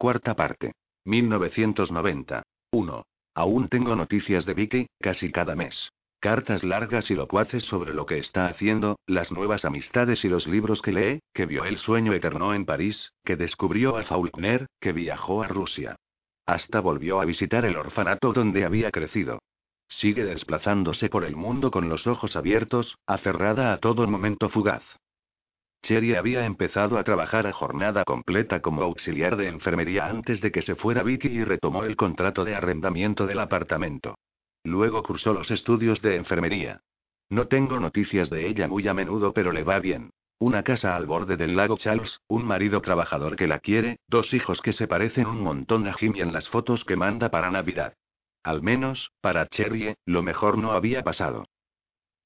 Cuarta parte. 1990. 1. Aún tengo noticias de Vicky, casi cada mes. Cartas largas y locuaces sobre lo que está haciendo, las nuevas amistades y los libros que lee, que vio el sueño eterno en París, que descubrió a Faulkner, que viajó a Rusia. Hasta volvió a visitar el orfanato donde había crecido. Sigue desplazándose por el mundo con los ojos abiertos, aferrada a todo momento fugaz. Cherry había empezado a trabajar a jornada completa como auxiliar de enfermería antes de que se fuera Vicky y retomó el contrato de arrendamiento del apartamento. Luego cursó los estudios de enfermería. No tengo noticias de ella muy a menudo, pero le va bien. Una casa al borde del lago Charles, un marido trabajador que la quiere, dos hijos que se parecen un montón a Jimmy en las fotos que manda para Navidad. Al menos, para Cherry, lo mejor no había pasado.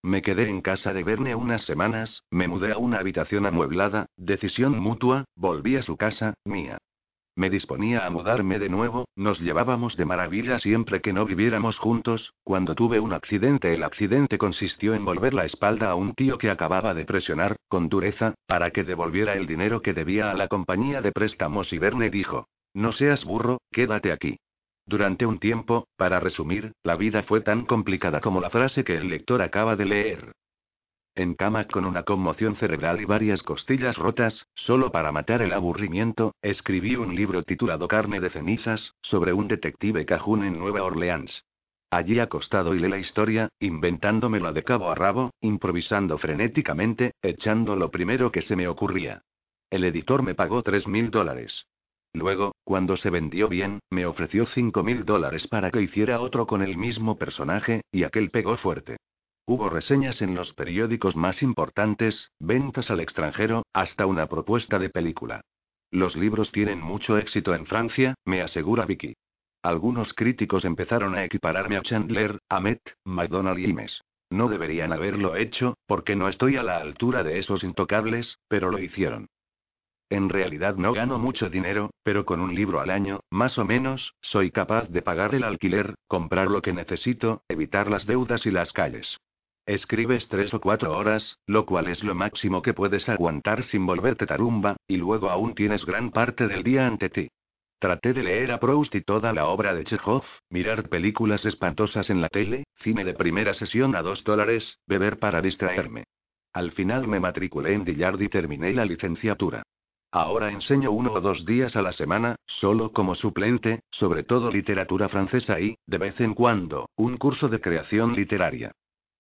Me quedé en casa de Verne unas semanas, me mudé a una habitación amueblada, decisión mutua, volví a su casa, mía. Me disponía a mudarme de nuevo, nos llevábamos de maravilla siempre que no viviéramos juntos, cuando tuve un accidente el accidente consistió en volver la espalda a un tío que acababa de presionar, con dureza, para que devolviera el dinero que debía a la compañía de préstamos y Verne dijo, no seas burro, quédate aquí. Durante un tiempo, para resumir, la vida fue tan complicada como la frase que el lector acaba de leer. En cama con una conmoción cerebral y varias costillas rotas, solo para matar el aburrimiento, escribí un libro titulado Carne de cenizas, sobre un detective cajún en Nueva Orleans. Allí acostado y la historia, inventándomela de cabo a rabo, improvisando frenéticamente, echando lo primero que se me ocurría. El editor me pagó tres mil dólares. Luego, cuando se vendió bien, me ofreció cinco mil dólares para que hiciera otro con el mismo personaje, y aquel pegó fuerte. Hubo reseñas en los periódicos más importantes, ventas al extranjero, hasta una propuesta de película. Los libros tienen mucho éxito en Francia, me asegura Vicky. Algunos críticos empezaron a equipararme a Chandler, a Met, McDonald y Mes. No deberían haberlo hecho, porque no estoy a la altura de esos intocables, pero lo hicieron. En realidad no gano mucho dinero, pero con un libro al año, más o menos, soy capaz de pagar el alquiler, comprar lo que necesito, evitar las deudas y las calles. Escribes tres o cuatro horas, lo cual es lo máximo que puedes aguantar sin volverte tarumba, y luego aún tienes gran parte del día ante ti. Traté de leer a Proust y toda la obra de Chekhov, mirar películas espantosas en la tele, cine de primera sesión a dos dólares, beber para distraerme. Al final me matriculé en Dillard y terminé la licenciatura. Ahora enseño uno o dos días a la semana, solo como suplente, sobre todo literatura francesa y, de vez en cuando, un curso de creación literaria.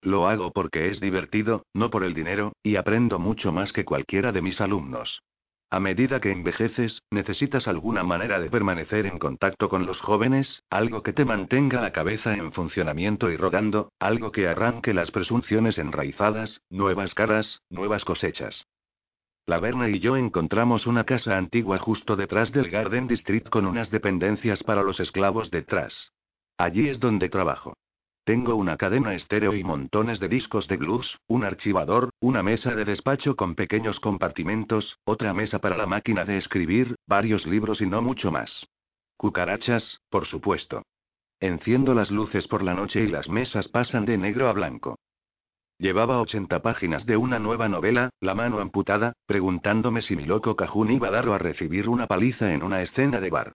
Lo hago porque es divertido, no por el dinero, y aprendo mucho más que cualquiera de mis alumnos. A medida que envejeces, necesitas alguna manera de permanecer en contacto con los jóvenes, algo que te mantenga la cabeza en funcionamiento y rodando, algo que arranque las presunciones enraizadas, nuevas caras, nuevas cosechas. La Verne y yo encontramos una casa antigua justo detrás del Garden District con unas dependencias para los esclavos detrás. Allí es donde trabajo. Tengo una cadena estéreo y montones de discos de blues, un archivador, una mesa de despacho con pequeños compartimentos, otra mesa para la máquina de escribir, varios libros y no mucho más. Cucarachas, por supuesto. Enciendo las luces por la noche y las mesas pasan de negro a blanco. Llevaba 80 páginas de una nueva novela, La mano amputada, preguntándome si mi loco cajún iba a dar o a recibir una paliza en una escena de bar.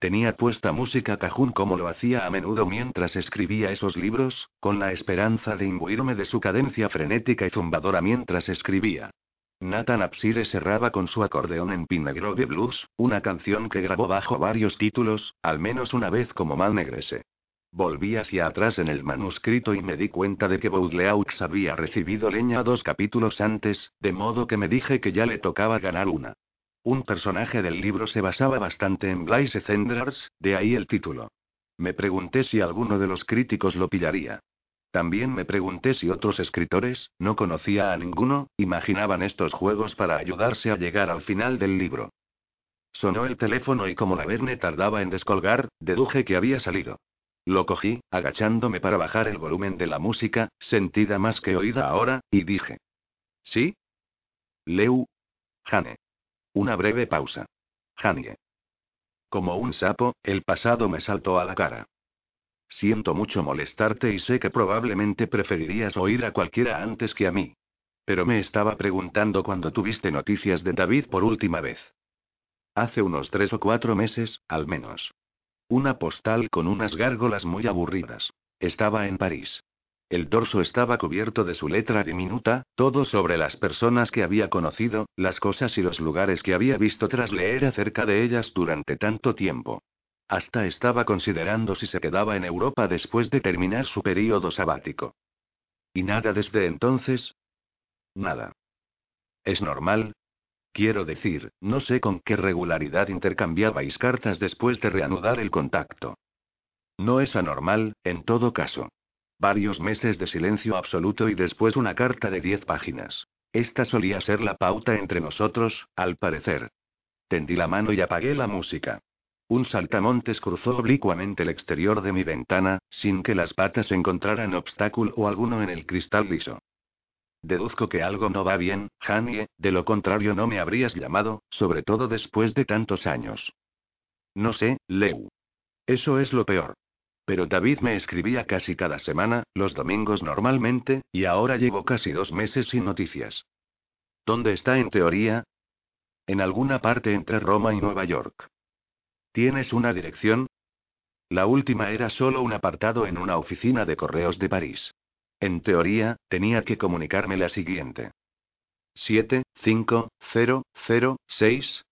Tenía puesta música cajún como lo hacía a menudo mientras escribía esos libros, con la esperanza de imbuirme de su cadencia frenética y zumbadora mientras escribía. Nathan Apsire cerraba con su acordeón en Grove Blues, una canción que grabó bajo varios títulos, al menos una vez como Mal Negrese. Volví hacia atrás en el manuscrito y me di cuenta de que Baudelaux había recibido leña dos capítulos antes, de modo que me dije que ya le tocaba ganar una. Un personaje del libro se basaba bastante en Blaise Cendrars, de ahí el título. Me pregunté si alguno de los críticos lo pillaría. También me pregunté si otros escritores, no conocía a ninguno, imaginaban estos juegos para ayudarse a llegar al final del libro. Sonó el teléfono y como la Verne tardaba en descolgar, deduje que había salido. Lo cogí, agachándome para bajar el volumen de la música, sentida más que oída ahora, y dije. ¿Sí? Leu. Jane. Una breve pausa. Janie. Como un sapo, el pasado me saltó a la cara. Siento mucho molestarte y sé que probablemente preferirías oír a cualquiera antes que a mí. Pero me estaba preguntando cuando tuviste noticias de David por última vez. Hace unos tres o cuatro meses, al menos. Una postal con unas gárgolas muy aburridas. Estaba en París. El dorso estaba cubierto de su letra diminuta, todo sobre las personas que había conocido, las cosas y los lugares que había visto tras leer acerca de ellas durante tanto tiempo. Hasta estaba considerando si se quedaba en Europa después de terminar su período sabático. ¿Y nada desde entonces? Nada. ¿Es normal? Quiero decir, no sé con qué regularidad intercambiabais cartas después de reanudar el contacto. No es anormal, en todo caso. Varios meses de silencio absoluto y después una carta de diez páginas. Esta solía ser la pauta entre nosotros, al parecer. Tendí la mano y apagué la música. Un saltamontes cruzó oblicuamente el exterior de mi ventana, sin que las patas encontraran obstáculo alguno en el cristal liso. Deduzco que algo no va bien, Janie, de lo contrario no me habrías llamado, sobre todo después de tantos años. No sé, Leu. Eso es lo peor. Pero David me escribía casi cada semana, los domingos normalmente, y ahora llevo casi dos meses sin noticias. ¿Dónde está en teoría? En alguna parte entre Roma y Nueva York. ¿Tienes una dirección? La última era solo un apartado en una oficina de correos de París. En teoría, tenía que comunicarme la siguiente. 7, 5, 0, 0, 6.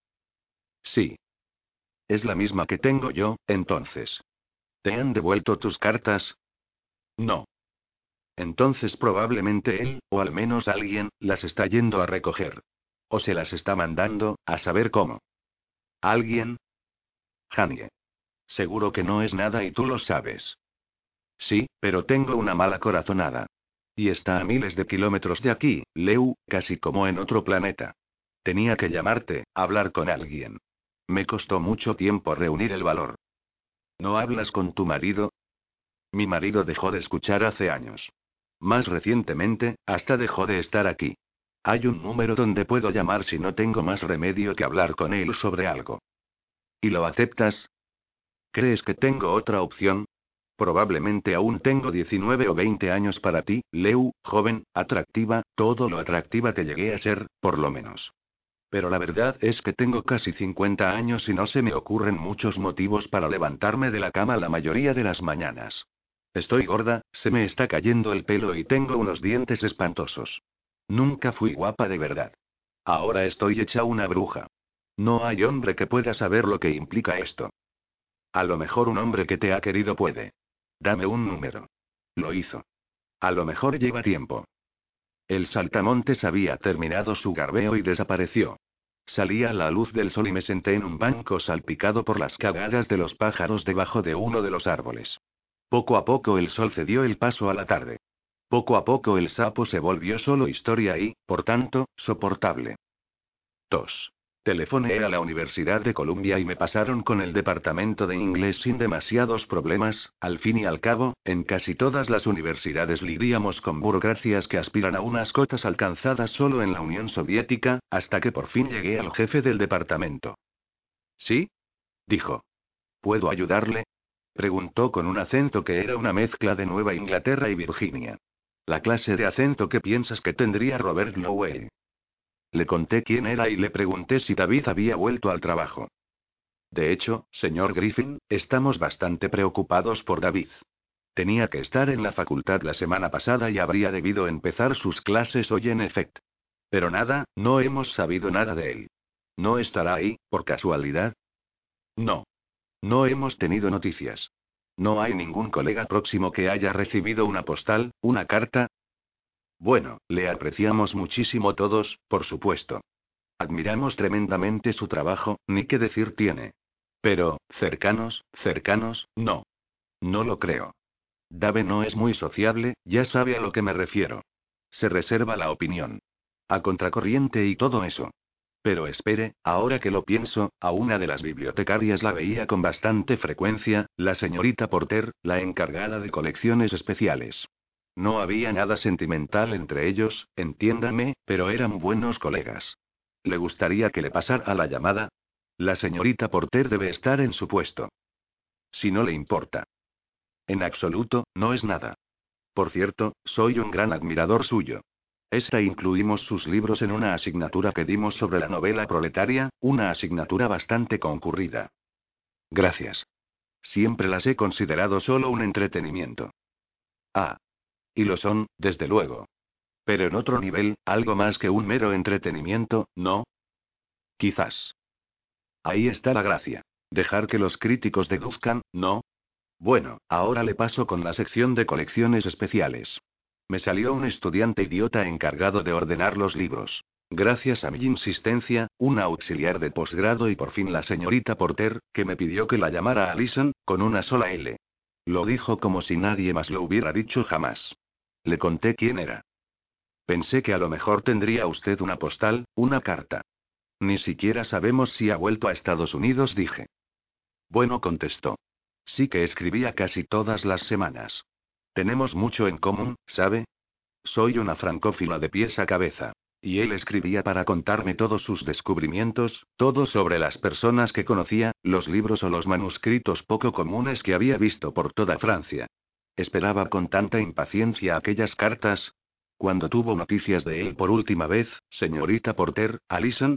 Sí. Es la misma que tengo yo, entonces. ¿Te han devuelto tus cartas? No. Entonces probablemente él, o al menos alguien, las está yendo a recoger. O se las está mandando, a saber cómo. ¿Alguien? Janie. Seguro que no es nada y tú lo sabes. Sí, pero tengo una mala corazonada. Y está a miles de kilómetros de aquí, Leu, casi como en otro planeta. Tenía que llamarte, hablar con alguien. Me costó mucho tiempo reunir el valor. ¿No hablas con tu marido? Mi marido dejó de escuchar hace años. Más recientemente, hasta dejó de estar aquí. Hay un número donde puedo llamar si no tengo más remedio que hablar con él sobre algo. ¿Y lo aceptas? ¿Crees que tengo otra opción? Probablemente aún tengo 19 o 20 años para ti, Leu, joven, atractiva, todo lo atractiva que llegué a ser, por lo menos. Pero la verdad es que tengo casi 50 años y no se me ocurren muchos motivos para levantarme de la cama la mayoría de las mañanas. Estoy gorda, se me está cayendo el pelo y tengo unos dientes espantosos. Nunca fui guapa de verdad. Ahora estoy hecha una bruja. No hay hombre que pueda saber lo que implica esto. A lo mejor un hombre que te ha querido puede. Dame un número. Lo hizo. A lo mejor lleva tiempo. El saltamontes había terminado su garbeo y desapareció. Salía a la luz del sol y me senté en un banco salpicado por las cagadas de los pájaros debajo de uno de los árboles. Poco a poco el sol cedió el paso a la tarde. Poco a poco el sapo se volvió solo historia y, por tanto, soportable. Tos. Telefoné a la Universidad de Columbia y me pasaron con el departamento de inglés sin demasiados problemas, al fin y al cabo, en casi todas las universidades lidiamos con burocracias que aspiran a unas cotas alcanzadas solo en la Unión Soviética, hasta que por fin llegué al jefe del departamento. ¿Sí? dijo. ¿Puedo ayudarle? preguntó con un acento que era una mezcla de Nueva Inglaterra y Virginia. La clase de acento que piensas que tendría Robert Lowell. Le conté quién era y le pregunté si David había vuelto al trabajo. De hecho, señor Griffin, estamos bastante preocupados por David. Tenía que estar en la facultad la semana pasada y habría debido empezar sus clases hoy en efecto. Pero nada, no hemos sabido nada de él. ¿No estará ahí, por casualidad? No. No hemos tenido noticias. No hay ningún colega próximo que haya recibido una postal, una carta, bueno, le apreciamos muchísimo todos, por supuesto. Admiramos tremendamente su trabajo, ni qué decir tiene. Pero, cercanos, cercanos, no. No lo creo. Dave no es muy sociable, ya sabe a lo que me refiero. Se reserva la opinión. A contracorriente y todo eso. Pero espere, ahora que lo pienso, a una de las bibliotecarias la veía con bastante frecuencia, la señorita Porter, la encargada de colecciones especiales. No había nada sentimental entre ellos, entiéndame, pero eran buenos colegas. ¿Le gustaría que le pasara la llamada? La señorita Porter debe estar en su puesto. Si no le importa. En absoluto, no es nada. Por cierto, soy un gran admirador suyo. Esta incluimos sus libros en una asignatura que dimos sobre la novela proletaria, una asignatura bastante concurrida. Gracias. Siempre las he considerado solo un entretenimiento. Ah. Y lo son, desde luego. Pero en otro nivel, algo más que un mero entretenimiento, ¿no? Quizás. Ahí está la gracia. Dejar que los críticos deduzcan, ¿no? Bueno, ahora le paso con la sección de colecciones especiales. Me salió un estudiante idiota encargado de ordenar los libros. Gracias a mi insistencia, un auxiliar de posgrado y por fin la señorita Porter, que me pidió que la llamara Alison, con una sola L. Lo dijo como si nadie más lo hubiera dicho jamás. Le conté quién era. Pensé que a lo mejor tendría usted una postal, una carta. Ni siquiera sabemos si ha vuelto a Estados Unidos, dije. Bueno, contestó. Sí que escribía casi todas las semanas. Tenemos mucho en común, ¿sabe? Soy una francófila de pies a cabeza. Y él escribía para contarme todos sus descubrimientos, todo sobre las personas que conocía, los libros o los manuscritos poco comunes que había visto por toda Francia. Esperaba con tanta impaciencia aquellas cartas. Cuando tuvo noticias de él por última vez, señorita Porter, Alison.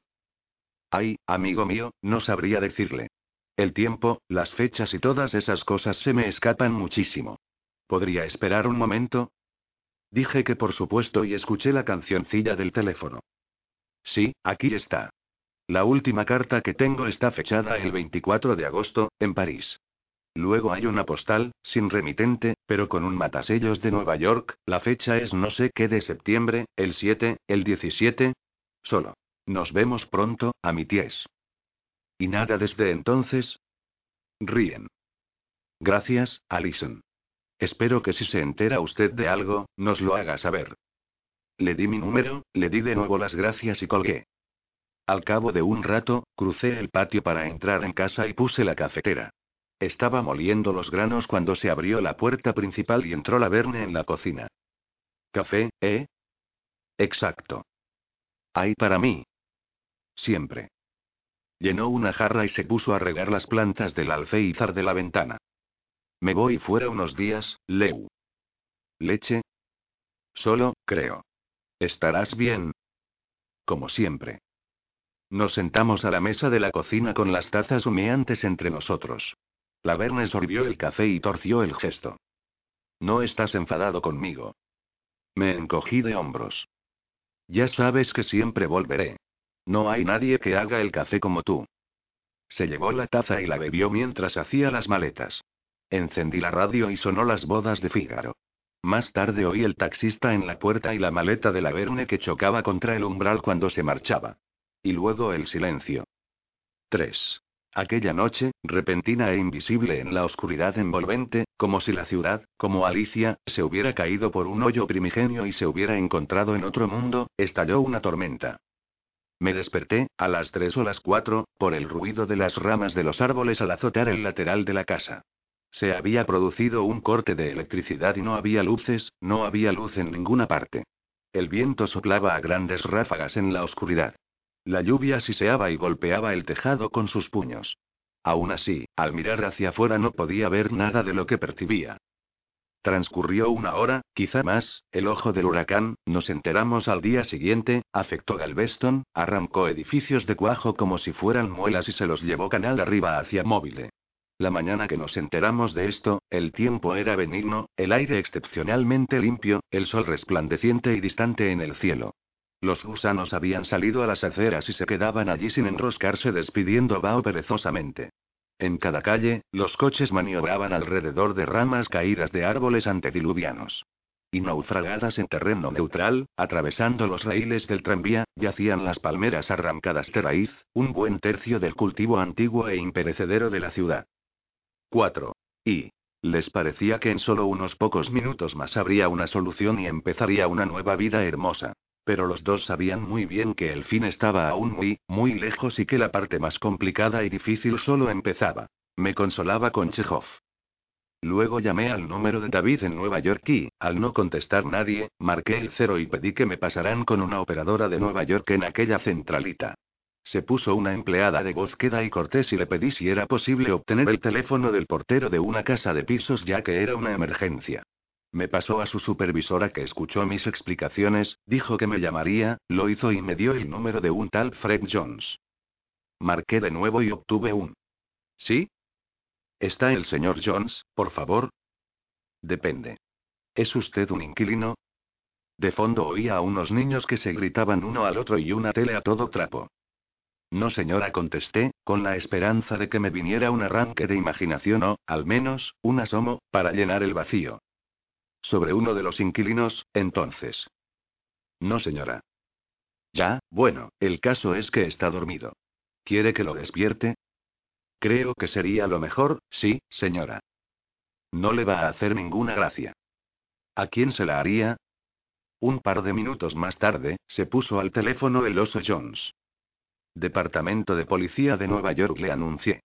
Ay, amigo mío, no sabría decirle. El tiempo, las fechas y todas esas cosas se me escapan muchísimo. ¿Podría esperar un momento? Dije que por supuesto y escuché la cancioncilla del teléfono. Sí, aquí está. La última carta que tengo está fechada el 24 de agosto, en París. Luego hay una postal, sin remitente, pero con un matasellos de Nueva York, la fecha es no sé qué de septiembre, el 7, el 17. Solo. Nos vemos pronto, a mi ties. ¿Y nada desde entonces? Ríen. Gracias, Alison. Espero que si se entera usted de algo, nos lo haga saber. Le di mi número, le di de nuevo las gracias y colgué. Al cabo de un rato, crucé el patio para entrar en casa y puse la cafetera. Estaba moliendo los granos cuando se abrió la puerta principal y entró la Verne en la cocina. ¿Café, eh? Exacto. Hay para mí. Siempre. Llenó una jarra y se puso a regar las plantas del alféizar de la ventana. Me voy fuera unos días, Leu. ¿Leche? Solo, creo. ¿Estarás bien? Como siempre. Nos sentamos a la mesa de la cocina con las tazas humeantes entre nosotros. La Verne sorbió el café y torció el gesto. No estás enfadado conmigo. Me encogí de hombros. Ya sabes que siempre volveré. No hay nadie que haga el café como tú. Se llevó la taza y la bebió mientras hacía las maletas. Encendí la radio y sonó las bodas de Fígaro. Más tarde oí el taxista en la puerta y la maleta de la Verne que chocaba contra el umbral cuando se marchaba. Y luego el silencio. 3. Aquella noche, repentina e invisible en la oscuridad envolvente, como si la ciudad, como Alicia, se hubiera caído por un hoyo primigenio y se hubiera encontrado en otro mundo, estalló una tormenta. Me desperté, a las tres o las cuatro, por el ruido de las ramas de los árboles al azotar el lateral de la casa. Se había producido un corte de electricidad y no había luces, no había luz en ninguna parte. El viento soplaba a grandes ráfagas en la oscuridad. La lluvia siseaba y golpeaba el tejado con sus puños. Aún así, al mirar hacia afuera no podía ver nada de lo que percibía. Transcurrió una hora, quizá más, el ojo del huracán, nos enteramos al día siguiente, afectó Galveston, arrancó edificios de cuajo como si fueran muelas y se los llevó canal arriba hacia móvil. La mañana que nos enteramos de esto, el tiempo era benigno, el aire excepcionalmente limpio, el sol resplandeciente y distante en el cielo. Los gusanos habían salido a las aceras y se quedaban allí sin enroscarse despidiendo vaho perezosamente. En cada calle, los coches maniobraban alrededor de ramas caídas de árboles antediluvianos. Y naufragadas en terreno neutral, atravesando los raíles del tranvía, yacían las palmeras arrancadas de raíz, un buen tercio del cultivo antiguo e imperecedero de la ciudad. 4. Y. Les parecía que en solo unos pocos minutos más habría una solución y empezaría una nueva vida hermosa. Pero los dos sabían muy bien que el fin estaba aún muy, muy lejos y que la parte más complicada y difícil solo empezaba. Me consolaba con Chekhov. Luego llamé al número de David en Nueva York y, al no contestar nadie, marqué el cero y pedí que me pasaran con una operadora de Nueva York en aquella centralita. Se puso una empleada de voz queda y cortés y le pedí si era posible obtener el teléfono del portero de una casa de pisos ya que era una emergencia. Me pasó a su supervisora que escuchó mis explicaciones, dijo que me llamaría, lo hizo y me dio el número de un tal Fred Jones. Marqué de nuevo y obtuve un. ¿Sí? ¿Está el señor Jones, por favor? Depende. ¿Es usted un inquilino? De fondo oía a unos niños que se gritaban uno al otro y una tele a todo trapo. No, señora, contesté, con la esperanza de que me viniera un arranque de imaginación o, al menos, un asomo, para llenar el vacío. Sobre uno de los inquilinos, entonces. No, señora. Ya, bueno, el caso es que está dormido. ¿Quiere que lo despierte? Creo que sería lo mejor, sí, señora. No le va a hacer ninguna gracia. ¿A quién se la haría? Un par de minutos más tarde, se puso al teléfono el oso Jones. Departamento de Policía de Nueva York le anuncié.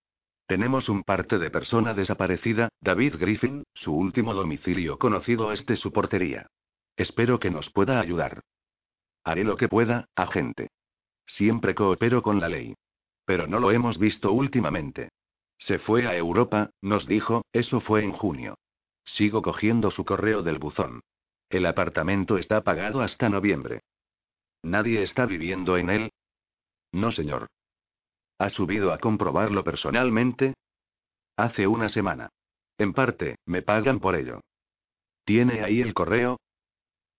Tenemos un parte de persona desaparecida, David Griffin, su último domicilio conocido es de su portería. Espero que nos pueda ayudar. Haré lo que pueda, agente. Siempre coopero con la ley. Pero no lo hemos visto últimamente. Se fue a Europa, nos dijo, eso fue en junio. Sigo cogiendo su correo del buzón. El apartamento está pagado hasta noviembre. ¿Nadie está viviendo en él? No, señor. ¿Ha subido a comprobarlo personalmente? Hace una semana. En parte, me pagan por ello. ¿Tiene ahí el correo?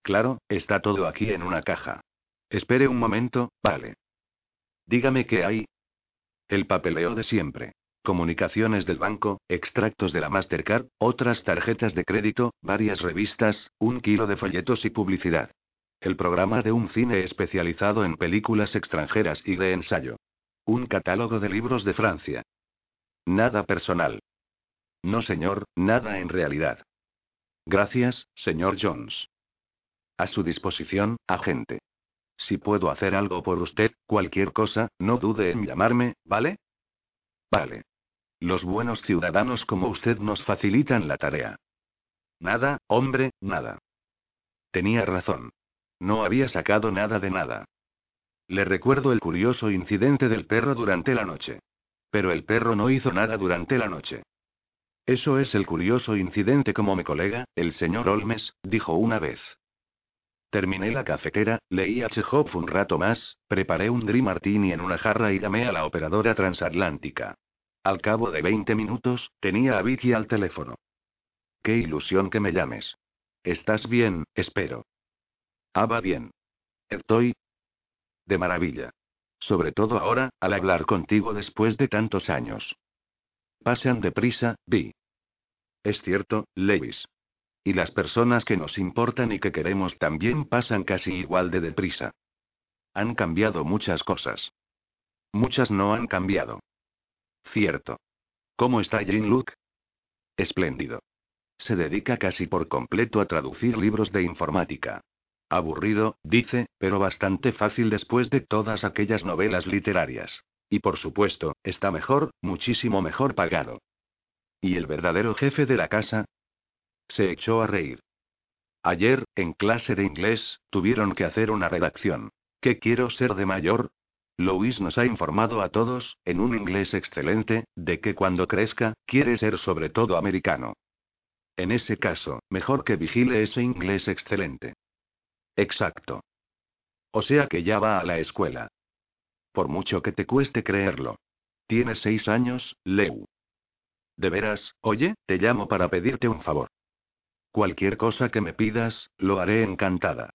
Claro, está todo aquí en una caja. Espere un momento, vale. Dígame qué hay, el papeleo de siempre. Comunicaciones del banco, extractos de la Mastercard, otras tarjetas de crédito, varias revistas, un kilo de folletos y publicidad. El programa de un cine especializado en películas extranjeras y de ensayo. Un catálogo de libros de Francia. Nada personal. No, señor, nada en realidad. Gracias, señor Jones. A su disposición, agente. Si puedo hacer algo por usted, cualquier cosa, no dude en llamarme, ¿vale? Vale. Los buenos ciudadanos como usted nos facilitan la tarea. Nada, hombre, nada. Tenía razón. No había sacado nada de nada. Le recuerdo el curioso incidente del perro durante la noche. Pero el perro no hizo nada durante la noche. Eso es el curioso incidente como mi colega, el señor Olmes, dijo una vez. Terminé la cafetera, leí a Chekhov un rato más, preparé un Dream Martini en una jarra y llamé a la operadora transatlántica. Al cabo de 20 minutos, tenía a Vicky al teléfono. Qué ilusión que me llames. ¿Estás bien, espero? Ah, va bien. Estoy. De maravilla. Sobre todo ahora, al hablar contigo después de tantos años. Pasean deprisa, Vi. Es cierto, Lewis. Y las personas que nos importan y que queremos también pasan casi igual de deprisa. Han cambiado muchas cosas. Muchas no han cambiado. Cierto. ¿Cómo está Jean Luke? Espléndido. Se dedica casi por completo a traducir libros de informática. Aburrido, dice, pero bastante fácil después de todas aquellas novelas literarias. Y por supuesto, está mejor, muchísimo mejor pagado. ¿Y el verdadero jefe de la casa? Se echó a reír. Ayer, en clase de inglés, tuvieron que hacer una redacción. ¿Qué quiero ser de mayor? Louis nos ha informado a todos, en un inglés excelente, de que cuando crezca, quiere ser sobre todo americano. En ese caso, mejor que vigile ese inglés excelente. Exacto. O sea que ya va a la escuela. Por mucho que te cueste creerlo. Tienes seis años, Leu. De veras, oye, te llamo para pedirte un favor. Cualquier cosa que me pidas, lo haré encantada.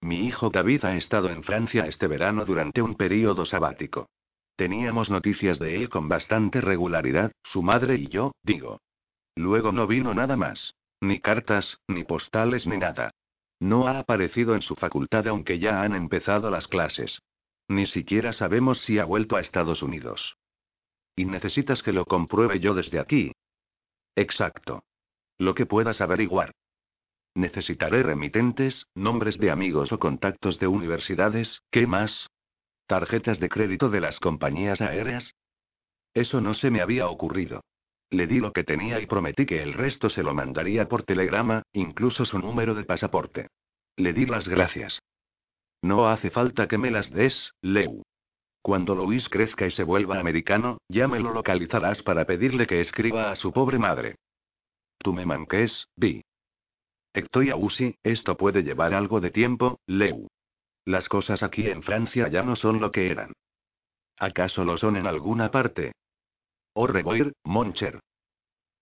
Mi hijo David ha estado en Francia este verano durante un período sabático. Teníamos noticias de él con bastante regularidad, su madre y yo, digo. Luego no vino nada más. Ni cartas, ni postales, ni nada. No ha aparecido en su facultad aunque ya han empezado las clases. Ni siquiera sabemos si ha vuelto a Estados Unidos. Y necesitas que lo compruebe yo desde aquí. Exacto. Lo que puedas averiguar. Necesitaré remitentes, nombres de amigos o contactos de universidades, ¿qué más? ¿Tarjetas de crédito de las compañías aéreas? Eso no se me había ocurrido. Le di lo que tenía y prometí que el resto se lo mandaría por telegrama, incluso su número de pasaporte. Le di las gracias. No hace falta que me las des, Leu. Cuando Luis crezca y se vuelva americano, ya me lo localizarás para pedirle que escriba a su pobre madre. Tú me manques, Vi. Estoy esto puede llevar algo de tiempo, Leu. Las cosas aquí en Francia ya no son lo que eran. ¿Acaso lo son en alguna parte? Oh reboir, Moncher.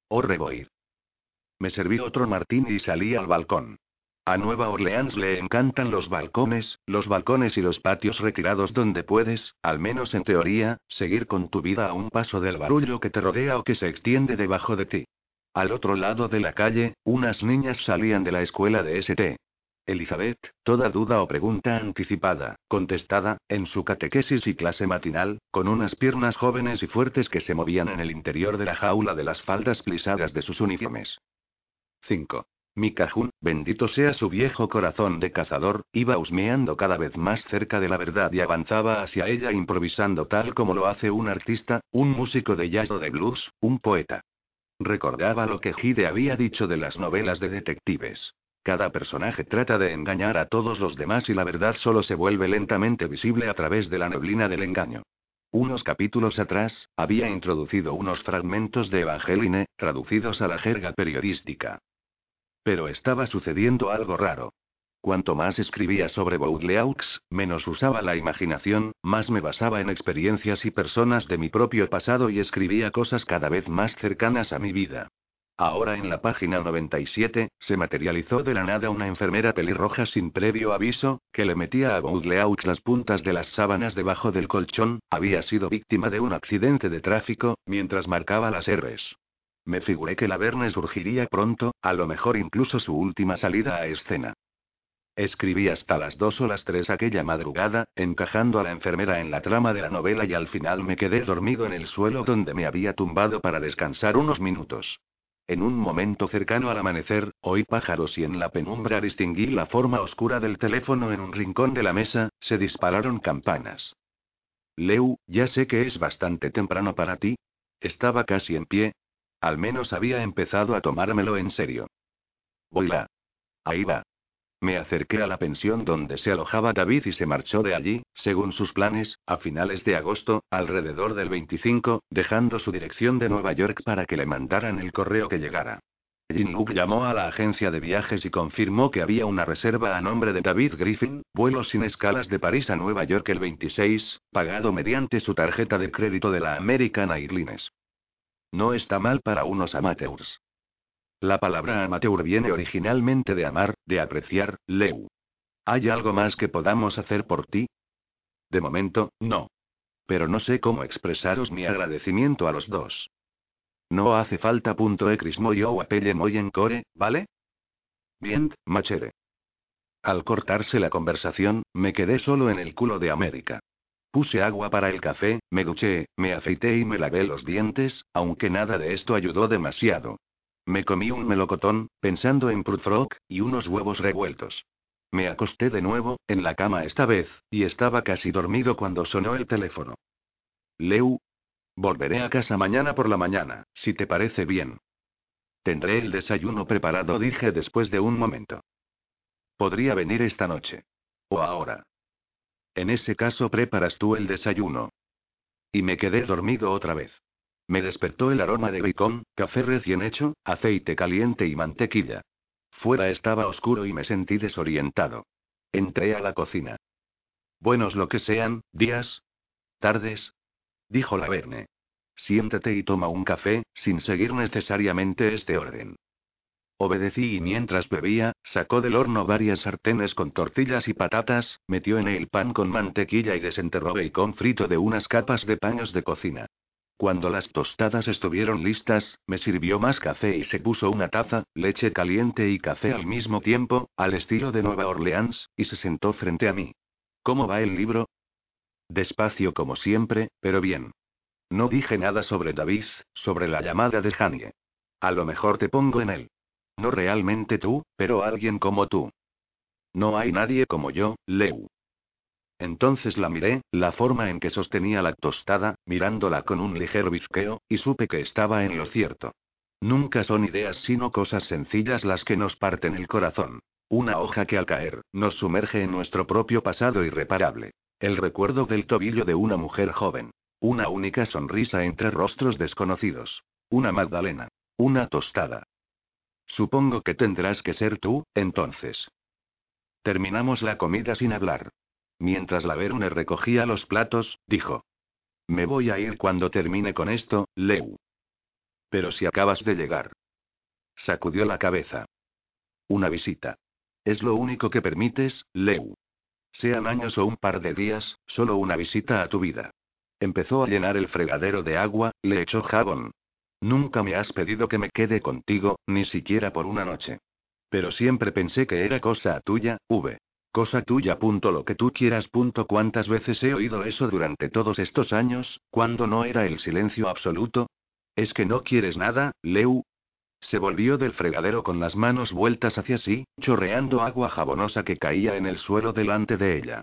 Oh reboir. Me serví otro martín y salí al balcón. A Nueva Orleans le encantan los balcones, los balcones y los patios retirados donde puedes, al menos en teoría, seguir con tu vida a un paso del barullo que te rodea o que se extiende debajo de ti. Al otro lado de la calle, unas niñas salían de la escuela de St. Elizabeth, toda duda o pregunta anticipada, contestada, en su catequesis y clase matinal, con unas piernas jóvenes y fuertes que se movían en el interior de la jaula de las faldas plisadas de sus uniformes. 5. Mi cajún, bendito sea su viejo corazón de cazador, iba husmeando cada vez más cerca de la verdad y avanzaba hacia ella improvisando tal como lo hace un artista, un músico de jazz o de blues, un poeta. Recordaba lo que Gide había dicho de las novelas de detectives. Cada personaje trata de engañar a todos los demás y la verdad solo se vuelve lentamente visible a través de la neblina del engaño. Unos capítulos atrás, había introducido unos fragmentos de Evangeline, traducidos a la jerga periodística. Pero estaba sucediendo algo raro. Cuanto más escribía sobre Baudelaire, menos usaba la imaginación, más me basaba en experiencias y personas de mi propio pasado y escribía cosas cada vez más cercanas a mi vida. Ahora en la página 97, se materializó de la nada una enfermera pelirroja sin previo aviso, que le metía a Baudleaux las puntas de las sábanas debajo del colchón, había sido víctima de un accidente de tráfico, mientras marcaba las R's. Me figuré que la Verne surgiría pronto, a lo mejor incluso su última salida a escena. Escribí hasta las dos o las tres aquella madrugada, encajando a la enfermera en la trama de la novela y al final me quedé dormido en el suelo donde me había tumbado para descansar unos minutos. En un momento cercano al amanecer, oí pájaros y en la penumbra distinguí la forma oscura del teléfono en un rincón de la mesa, se dispararon campanas. Leu, ya sé que es bastante temprano para ti. Estaba casi en pie. Al menos había empezado a tomármelo en serio. Voy la. Ahí va. Me acerqué a la pensión donde se alojaba David y se marchó de allí, según sus planes, a finales de agosto, alrededor del 25, dejando su dirección de Nueva York para que le mandaran el correo que llegara. Jin llamó a la agencia de viajes y confirmó que había una reserva a nombre de David Griffin, vuelo sin escalas de París a Nueva York el 26, pagado mediante su tarjeta de crédito de la American Airlines. No está mal para unos amateurs. La palabra amateur viene originalmente de amar, de apreciar, Leu. ¿Hay algo más que podamos hacer por ti? De momento, no. Pero no sé cómo expresaros mi agradecimiento a los dos. No hace falta punto ecrismo yo apelle en core, ¿vale? Bien, machere. Al cortarse la conversación, me quedé solo en el culo de América. Puse agua para el café, me duché, me afeité y me lavé los dientes, aunque nada de esto ayudó demasiado. Me comí un melocotón, pensando en Prutfrock, y unos huevos revueltos. Me acosté de nuevo, en la cama esta vez, y estaba casi dormido cuando sonó el teléfono. Leu. Volveré a casa mañana por la mañana, si te parece bien. Tendré el desayuno preparado, dije después de un momento. Podría venir esta noche. O ahora. En ese caso preparas tú el desayuno. Y me quedé dormido otra vez. Me despertó el aroma de bacon, café recién hecho, aceite caliente y mantequilla. Fuera estaba oscuro y me sentí desorientado. Entré a la cocina. Buenos lo que sean, días. Tardes. Dijo la Verne. Siéntate y toma un café, sin seguir necesariamente este orden. Obedecí y mientras bebía, sacó del horno varias sartenes con tortillas y patatas, metió en el pan con mantequilla y desenterró bacon frito de unas capas de paños de cocina. Cuando las tostadas estuvieron listas, me sirvió más café y se puso una taza, leche caliente y café al mismo tiempo, al estilo de Nueva Orleans, y se sentó frente a mí. ¿Cómo va el libro? Despacio como siempre, pero bien. No dije nada sobre David, sobre la llamada de Janie. A lo mejor te pongo en él. No realmente tú, pero alguien como tú. No hay nadie como yo, Leu. Entonces la miré, la forma en que sostenía la tostada, mirándola con un ligero bizqueo, y supe que estaba en lo cierto. Nunca son ideas sino cosas sencillas las que nos parten el corazón. Una hoja que al caer, nos sumerge en nuestro propio pasado irreparable. El recuerdo del tobillo de una mujer joven. Una única sonrisa entre rostros desconocidos. Una Magdalena. Una tostada. Supongo que tendrás que ser tú, entonces. Terminamos la comida sin hablar. Mientras la Verune recogía los platos, dijo. Me voy a ir cuando termine con esto, Leu. Pero si acabas de llegar. Sacudió la cabeza. Una visita. Es lo único que permites, Leu. Sean años o un par de días, solo una visita a tu vida. Empezó a llenar el fregadero de agua, le echó jabón. Nunca me has pedido que me quede contigo, ni siquiera por una noche. Pero siempre pensé que era cosa tuya, V. Cosa tuya. Punto lo que tú quieras. Punto cuántas veces he oído eso durante todos estos años, cuando no era el silencio absoluto. ¿Es que no quieres nada, Leu? Se volvió del fregadero con las manos vueltas hacia sí, chorreando agua jabonosa que caía en el suelo delante de ella.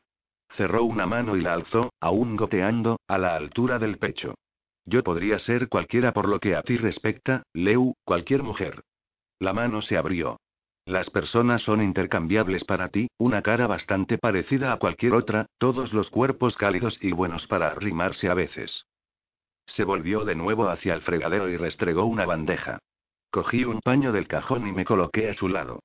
Cerró una mano y la alzó, aún goteando, a la altura del pecho. Yo podría ser cualquiera por lo que a ti respecta, Leu, cualquier mujer. La mano se abrió. Las personas son intercambiables para ti, una cara bastante parecida a cualquier otra, todos los cuerpos cálidos y buenos para arrimarse a veces. Se volvió de nuevo hacia el fregadero y restregó una bandeja. Cogí un paño del cajón y me coloqué a su lado.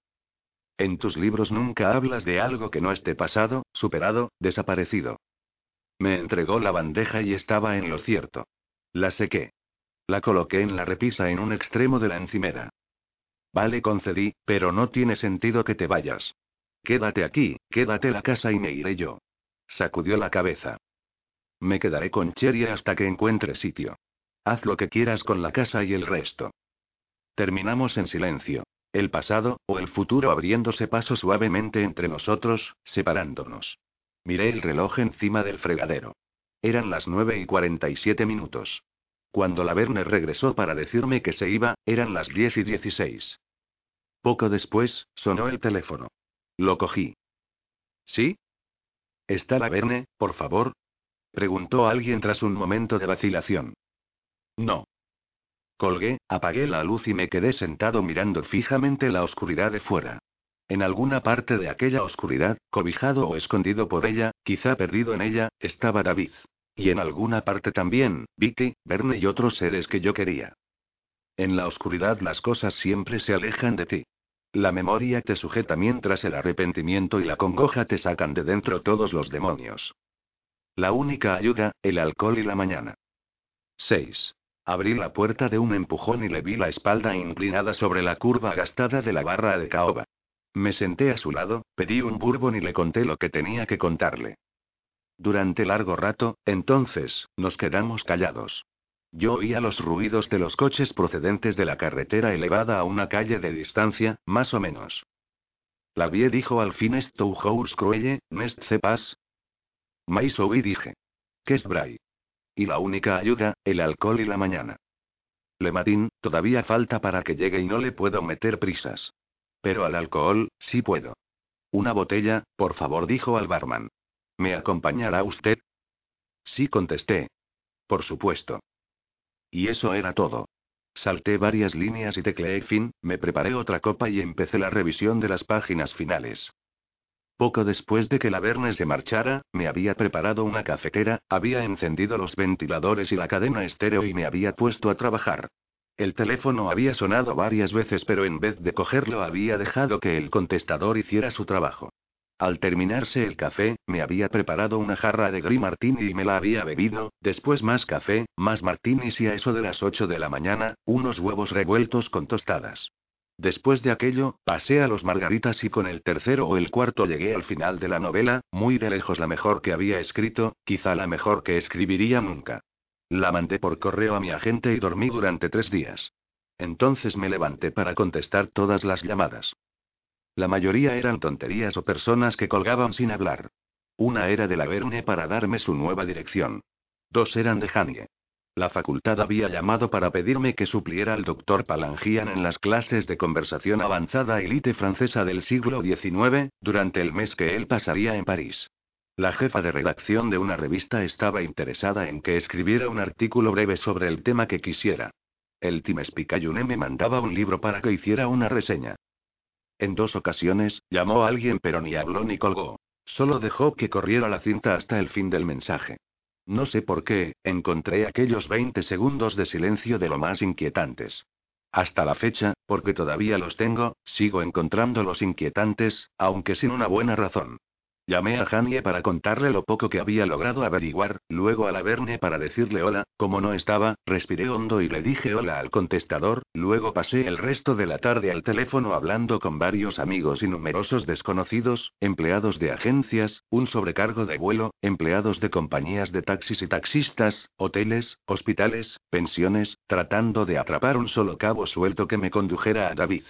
En tus libros nunca hablas de algo que no esté pasado, superado, desaparecido. Me entregó la bandeja y estaba en lo cierto. La sequé. La coloqué en la repisa en un extremo de la encimera. Vale, concedí, pero no tiene sentido que te vayas. Quédate aquí, quédate la casa y me iré yo. Sacudió la cabeza. Me quedaré con Cherry hasta que encuentre sitio. Haz lo que quieras con la casa y el resto. Terminamos en silencio. El pasado, o el futuro abriéndose paso suavemente entre nosotros, separándonos. Miré el reloj encima del fregadero. Eran las nueve y cuarenta y siete minutos. Cuando la Verne regresó para decirme que se iba, eran las diez y dieciséis. Poco después, sonó el teléfono. Lo cogí. ¿Sí? ¿Está la Verne, por favor? Preguntó alguien tras un momento de vacilación. No. Colgué, apagué la luz y me quedé sentado mirando fijamente la oscuridad de fuera. En alguna parte de aquella oscuridad, cobijado o escondido por ella, quizá perdido en ella, estaba David. Y en alguna parte también, Vicky, Verne y otros seres que yo quería. En la oscuridad las cosas siempre se alejan de ti. La memoria te sujeta mientras el arrepentimiento y la congoja te sacan de dentro todos los demonios. La única ayuda, el alcohol y la mañana. 6. Abrí la puerta de un empujón y le vi la espalda inclinada sobre la curva gastada de la barra de caoba. Me senté a su lado, pedí un bourbon y le conté lo que tenía que contarle. Durante largo rato, entonces, nos quedamos callados. Yo oía los ruidos de los coches procedentes de la carretera elevada a una calle de distancia, más o menos. La vie dijo al fin esto House Cruelle, Nest Cepas. Mais oí dije. ¿Qué es Bray? Y la única ayuda, el alcohol y la mañana. Le Matin, todavía falta para que llegue y no le puedo meter prisas. Pero al alcohol, sí puedo. Una botella, por favor, dijo al barman. ¿Me acompañará usted? Sí, contesté. Por supuesto. Y eso era todo. Salté varias líneas y tecleé fin, me preparé otra copa y empecé la revisión de las páginas finales. Poco después de que la Verne se marchara, me había preparado una cafetera, había encendido los ventiladores y la cadena estéreo y me había puesto a trabajar. El teléfono había sonado varias veces pero en vez de cogerlo había dejado que el contestador hiciera su trabajo. Al terminarse el café, me había preparado una jarra de gris martini y me la había bebido, después más café, más martinis y a eso de las 8 de la mañana, unos huevos revueltos con tostadas. Después de aquello, pasé a los margaritas y con el tercero o el cuarto llegué al final de la novela, muy de lejos la mejor que había escrito, quizá la mejor que escribiría nunca. La mandé por correo a mi agente y dormí durante tres días. Entonces me levanté para contestar todas las llamadas. La mayoría eran tonterías o personas que colgaban sin hablar. Una era de la Verne para darme su nueva dirección. Dos eran de Hanie. La facultad había llamado para pedirme que supliera al doctor Palangian en las clases de conversación avanzada élite francesa del siglo XIX, durante el mes que él pasaría en París. La jefa de redacción de una revista estaba interesada en que escribiera un artículo breve sobre el tema que quisiera. El Times Picayune me mandaba un libro para que hiciera una reseña. En dos ocasiones, llamó a alguien pero ni habló ni colgó. Solo dejó que corriera la cinta hasta el fin del mensaje. No sé por qué, encontré aquellos 20 segundos de silencio de lo más inquietantes. Hasta la fecha, porque todavía los tengo, sigo encontrándolos inquietantes, aunque sin una buena razón. Llamé a Janie para contarle lo poco que había logrado averiguar, luego a la Verne para decirle hola, como no estaba, respiré hondo y le dije hola al contestador, luego pasé el resto de la tarde al teléfono hablando con varios amigos y numerosos desconocidos, empleados de agencias, un sobrecargo de vuelo, empleados de compañías de taxis y taxistas, hoteles, hospitales, pensiones, tratando de atrapar un solo cabo suelto que me condujera a David.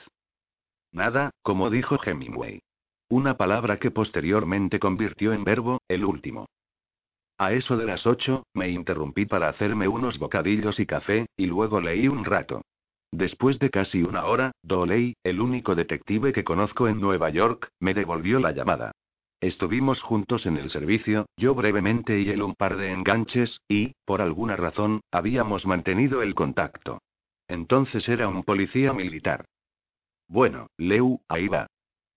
Nada, como dijo Hemingway. Una palabra que posteriormente convirtió en verbo, el último. A eso de las ocho, me interrumpí para hacerme unos bocadillos y café, y luego leí un rato. Después de casi una hora, Doley, el único detective que conozco en Nueva York, me devolvió la llamada. Estuvimos juntos en el servicio, yo brevemente y él un par de enganches, y, por alguna razón, habíamos mantenido el contacto. Entonces era un policía militar. Bueno, Leu, ahí va.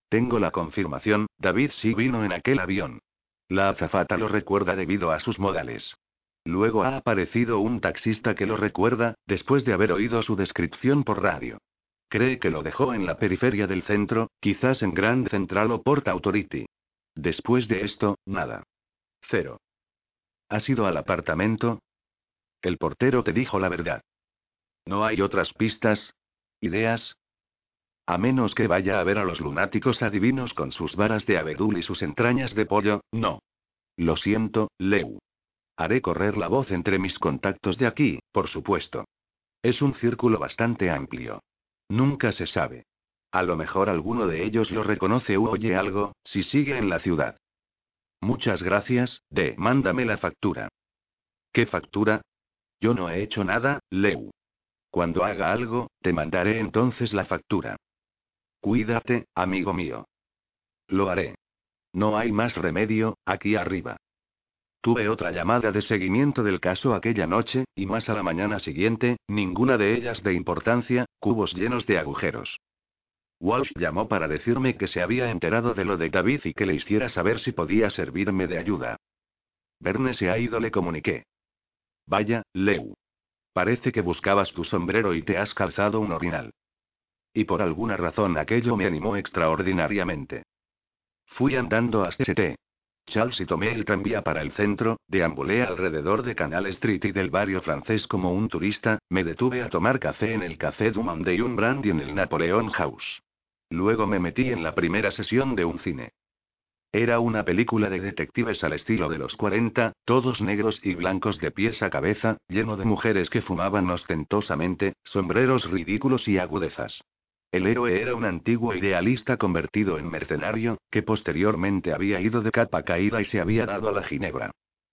Tengo la confirmación, David sí vino en aquel avión. La azafata lo recuerda debido a sus modales. Luego ha aparecido un taxista que lo recuerda, después de haber oído su descripción por radio. Cree que lo dejó en la periferia del centro, quizás en Grand Central o Port Authority. Después de esto, nada. Cero. ¿Has ido al apartamento? El portero te dijo la verdad. ¿No hay otras pistas? ¿Ideas? A menos que vaya a ver a los lunáticos adivinos con sus varas de abedul y sus entrañas de pollo, no. Lo siento, Leu. Haré correr la voz entre mis contactos de aquí, por supuesto. Es un círculo bastante amplio. Nunca se sabe. A lo mejor alguno de ellos lo reconoce u oye algo, si sigue en la ciudad. Muchas gracias, D. Mándame la factura. ¿Qué factura? Yo no he hecho nada, Leu. Cuando haga algo, te mandaré entonces la factura. Cuídate, amigo mío. Lo haré. No hay más remedio, aquí arriba. Tuve otra llamada de seguimiento del caso aquella noche, y más a la mañana siguiente, ninguna de ellas de importancia, cubos llenos de agujeros. Walsh llamó para decirme que se había enterado de lo de David y que le hiciera saber si podía servirme de ayuda. Verne se ha ido, le comuniqué. Vaya, Leu. Parece que buscabas tu sombrero y te has calzado un orinal. Y por alguna razón aquello me animó extraordinariamente. Fui andando hasta St. Charles y tomé el tranvía para el centro, deambulé alrededor de Canal Street y del barrio francés como un turista, me detuve a tomar café en el Café du Monde y un brandy en el Napoleon House. Luego me metí en la primera sesión de un cine. Era una película de detectives al estilo de los 40, todos negros y blancos de pies a cabeza, lleno de mujeres que fumaban ostentosamente, sombreros ridículos y agudezas. El héroe era un antiguo idealista convertido en mercenario, que posteriormente había ido de capa caída y se había dado a la ginebra.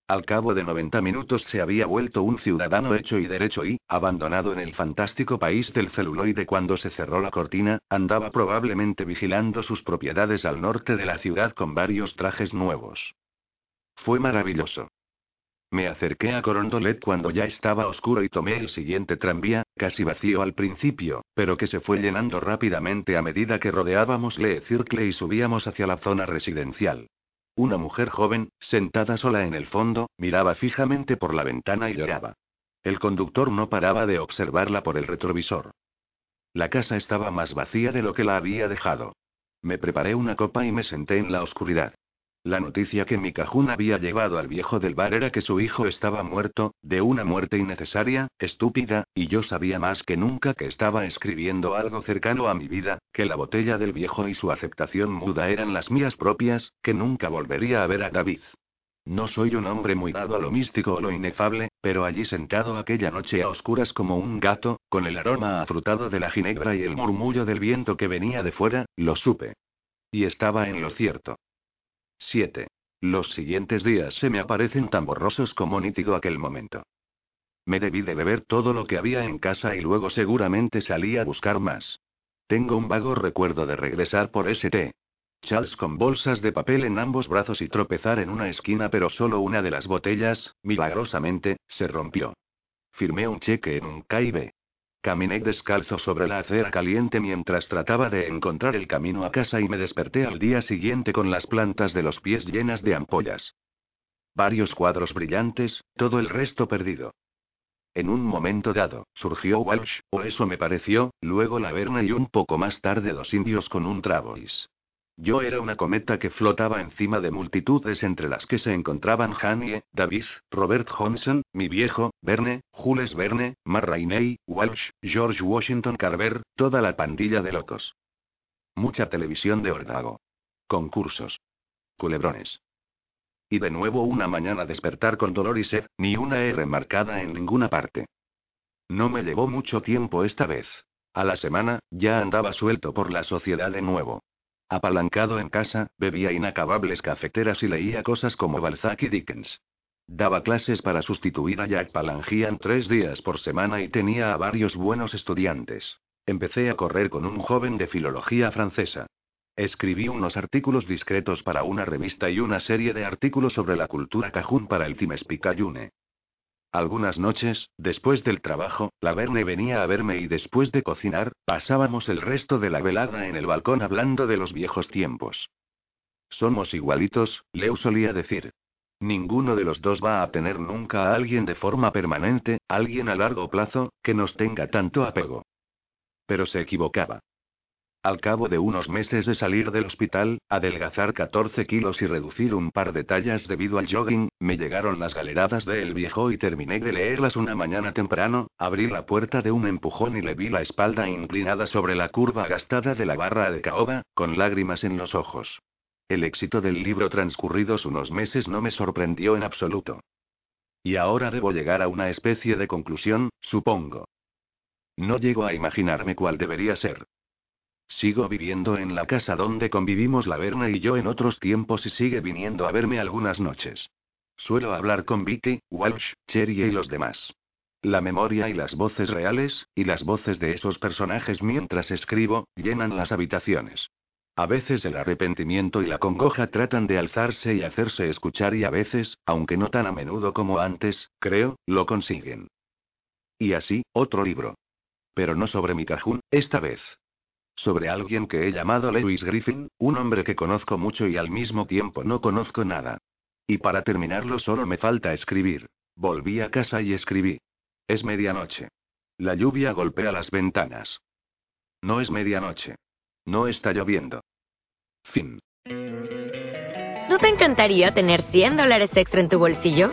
Al cabo de 90 minutos se había vuelto un ciudadano hecho y derecho y, abandonado en el fantástico país del celuloide cuando se cerró la cortina, andaba probablemente vigilando sus propiedades al norte de la ciudad con varios trajes nuevos. Fue maravilloso. Me acerqué a Corondolet cuando ya estaba oscuro y tomé el siguiente tranvía, casi vacío al principio, pero que se fue llenando rápidamente a medida que rodeábamos Le Circle y subíamos hacia la zona residencial. Una mujer joven, sentada sola en el fondo, miraba fijamente por la ventana y lloraba. El conductor no paraba de observarla por el retrovisor. La casa estaba más vacía de lo que la había dejado. Me preparé una copa y me senté en la oscuridad. La noticia que mi cajún había llevado al viejo del bar era que su hijo estaba muerto, de una muerte innecesaria, estúpida, y yo sabía más que nunca que estaba escribiendo algo cercano a mi vida, que la botella del viejo y su aceptación muda eran las mías propias, que nunca volvería a ver a David. No soy un hombre muy dado a lo místico o lo inefable, pero allí sentado aquella noche a oscuras como un gato, con el aroma afrutado de la ginebra y el murmullo del viento que venía de fuera, lo supe. Y estaba en lo cierto. 7. Los siguientes días se me aparecen tan borrosos como nítido aquel momento. Me debí de beber todo lo que había en casa y luego seguramente salí a buscar más. Tengo un vago recuerdo de regresar por té. Charles con bolsas de papel en ambos brazos y tropezar en una esquina, pero solo una de las botellas, milagrosamente, se rompió. Firmé un cheque en un KIB. Caminé descalzo sobre la acera caliente mientras trataba de encontrar el camino a casa y me desperté al día siguiente con las plantas de los pies llenas de ampollas. Varios cuadros brillantes, todo el resto perdido. En un momento dado, surgió Walsh, o eso me pareció, luego la Verna y un poco más tarde dos indios con un Travois. Yo era una cometa que flotaba encima de multitudes entre las que se encontraban Hanie, David, Robert Johnson, mi viejo, Verne, Jules Verne, Mar Rainey, Walsh, George Washington Carver, toda la pandilla de locos. Mucha televisión de ordago. Concursos. Culebrones. Y de nuevo una mañana despertar con dolor y sed, ni una R marcada en ninguna parte. No me llevó mucho tiempo esta vez. A la semana, ya andaba suelto por la sociedad de nuevo. Apalancado en casa, bebía inacabables cafeteras y leía cosas como Balzac y Dickens. Daba clases para sustituir a Jack Palangian tres días por semana y tenía a varios buenos estudiantes. Empecé a correr con un joven de filología francesa. Escribí unos artículos discretos para una revista y una serie de artículos sobre la cultura cajún para el Times Picayune. Algunas noches, después del trabajo, la Verne venía a verme y después de cocinar, pasábamos el resto de la velada en el balcón hablando de los viejos tiempos. Somos igualitos, Leo solía decir. Ninguno de los dos va a tener nunca a alguien de forma permanente, alguien a largo plazo, que nos tenga tanto apego. Pero se equivocaba. Al cabo de unos meses de salir del hospital, adelgazar 14 kilos y reducir un par de tallas debido al jogging, me llegaron las galeradas de El Viejo y terminé de leerlas una mañana temprano, abrí la puerta de un empujón y le vi la espalda inclinada sobre la curva gastada de la barra de caoba, con lágrimas en los ojos. El éxito del libro transcurridos unos meses no me sorprendió en absoluto. Y ahora debo llegar a una especie de conclusión, supongo. No llego a imaginarme cuál debería ser. Sigo viviendo en la casa donde convivimos la Verna y yo en otros tiempos y sigue viniendo a verme algunas noches. Suelo hablar con Vicky, Walsh, Cherry y los demás. La memoria y las voces reales, y las voces de esos personajes mientras escribo, llenan las habitaciones. A veces el arrepentimiento y la congoja tratan de alzarse y hacerse escuchar y a veces, aunque no tan a menudo como antes, creo, lo consiguen. Y así, otro libro. Pero no sobre mi cajún, esta vez. Sobre alguien que he llamado Lewis Griffin, un hombre que conozco mucho y al mismo tiempo no conozco nada. Y para terminarlo solo me falta escribir. Volví a casa y escribí. Es medianoche. La lluvia golpea las ventanas. No es medianoche. No está lloviendo. Fin. ¿No te encantaría tener 100 dólares extra en tu bolsillo?